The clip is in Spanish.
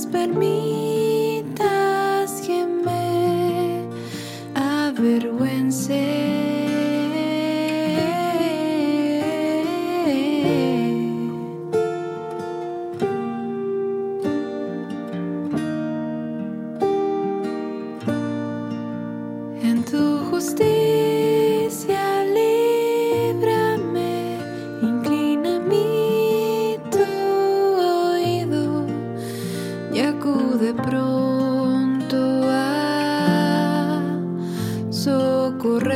más permitas que me avergüence. En tu justicia. syukur.